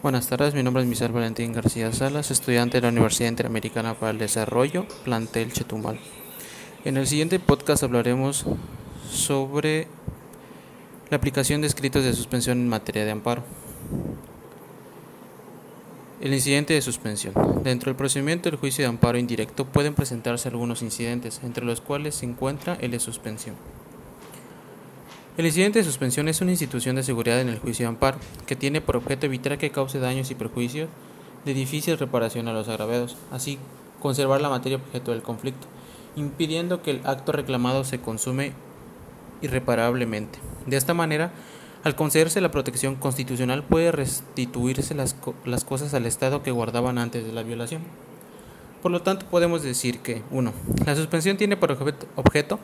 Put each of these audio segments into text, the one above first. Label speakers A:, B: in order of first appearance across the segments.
A: Buenas tardes, mi nombre es Misael Valentín García Salas, estudiante de la Universidad Interamericana para el Desarrollo, plantel Chetumal. En el siguiente podcast hablaremos sobre la aplicación de escritos de suspensión en materia de amparo. El incidente de suspensión. Dentro del procedimiento del juicio de amparo indirecto pueden presentarse algunos incidentes, entre los cuales se encuentra el de suspensión. El incidente de suspensión es una institución de seguridad en el juicio de amparo, que tiene por objeto evitar que cause daños y perjuicios de difícil reparación a los agraviados, así conservar la materia objeto del conflicto, impidiendo que el acto reclamado se consume irreparablemente. De esta manera, al concederse la protección constitucional puede restituirse las, las cosas al estado que guardaban antes de la violación. Por lo tanto, podemos decir que 1. La suspensión tiene por objeto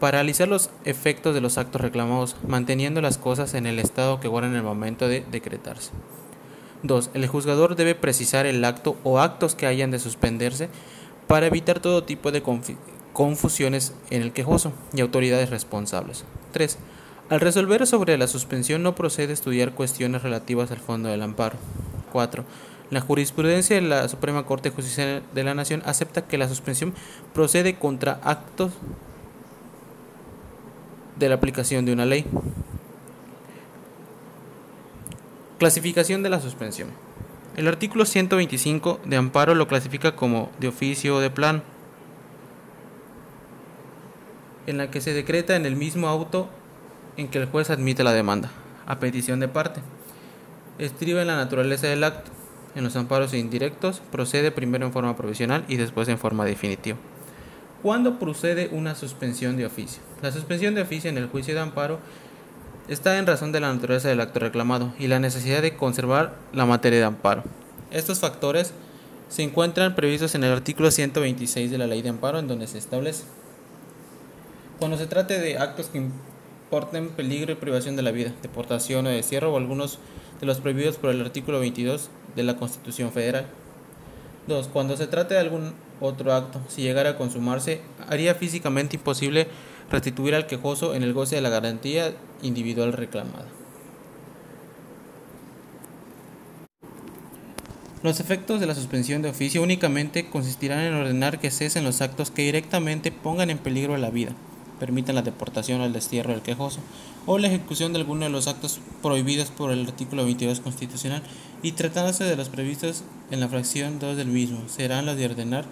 A: Paralizar los efectos de los actos reclamados, manteniendo las cosas en el estado que guardan en el momento de decretarse. 2. El juzgador debe precisar el acto o actos que hayan de suspenderse para evitar todo tipo de confusiones en el quejoso y autoridades responsables. 3. Al resolver sobre la suspensión no procede estudiar cuestiones relativas al fondo del amparo. 4. La jurisprudencia de la Suprema Corte de Justicia de la Nación acepta que la suspensión procede contra actos de la aplicación de una ley. Clasificación de la suspensión. El artículo 125 de amparo lo clasifica como de oficio o de plan, en la que se decreta en el mismo auto en que el juez admite la demanda, a petición de parte. Estriba en la naturaleza del acto. En los amparos indirectos procede primero en forma provisional y después en forma definitiva. ¿Cuándo procede una suspensión de oficio? La suspensión de oficio en el juicio de amparo está en razón de la naturaleza del acto reclamado y la necesidad de conservar la materia de amparo. Estos factores se encuentran previstos en el artículo 126 de la Ley de Amparo, en donde se establece. Cuando se trate de actos que importen peligro y privación de la vida, deportación o destierro o algunos de los prohibidos por el artículo 22 de la Constitución Federal. 2. Cuando se trate de algún otro acto, si llegara a consumarse, haría físicamente imposible restituir al quejoso en el goce de la garantía individual reclamada. Los efectos de la suspensión de oficio únicamente consistirán en ordenar que cesen los actos que directamente pongan en peligro la vida, permitan la deportación el destierro del quejoso, o la ejecución de alguno de los actos prohibidos por el artículo 22 constitucional, y tratándose de los previstos en la fracción 2 del mismo, serán los de ordenar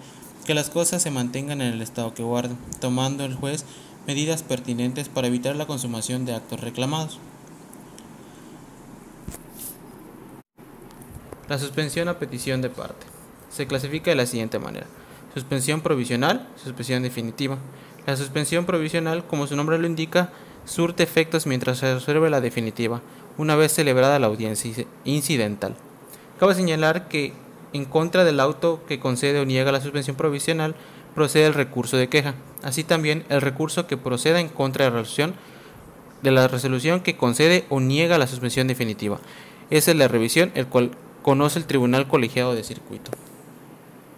A: que las cosas se mantengan en el estado que guardan, tomando el juez medidas pertinentes para evitar la consumación de actos reclamados. La suspensión a petición de parte. Se clasifica de la siguiente manera. Suspensión provisional, suspensión definitiva. La suspensión provisional, como su nombre lo indica, surte efectos mientras se resuelve la definitiva, una vez celebrada la audiencia incidental. Cabe señalar que en contra del auto que concede o niega la suspensión provisional procede el recurso de queja, así también el recurso que proceda en contra de la resolución, de la resolución que concede o niega la suspensión definitiva. Esa es la revisión, el cual conoce el Tribunal Colegiado de Circuito.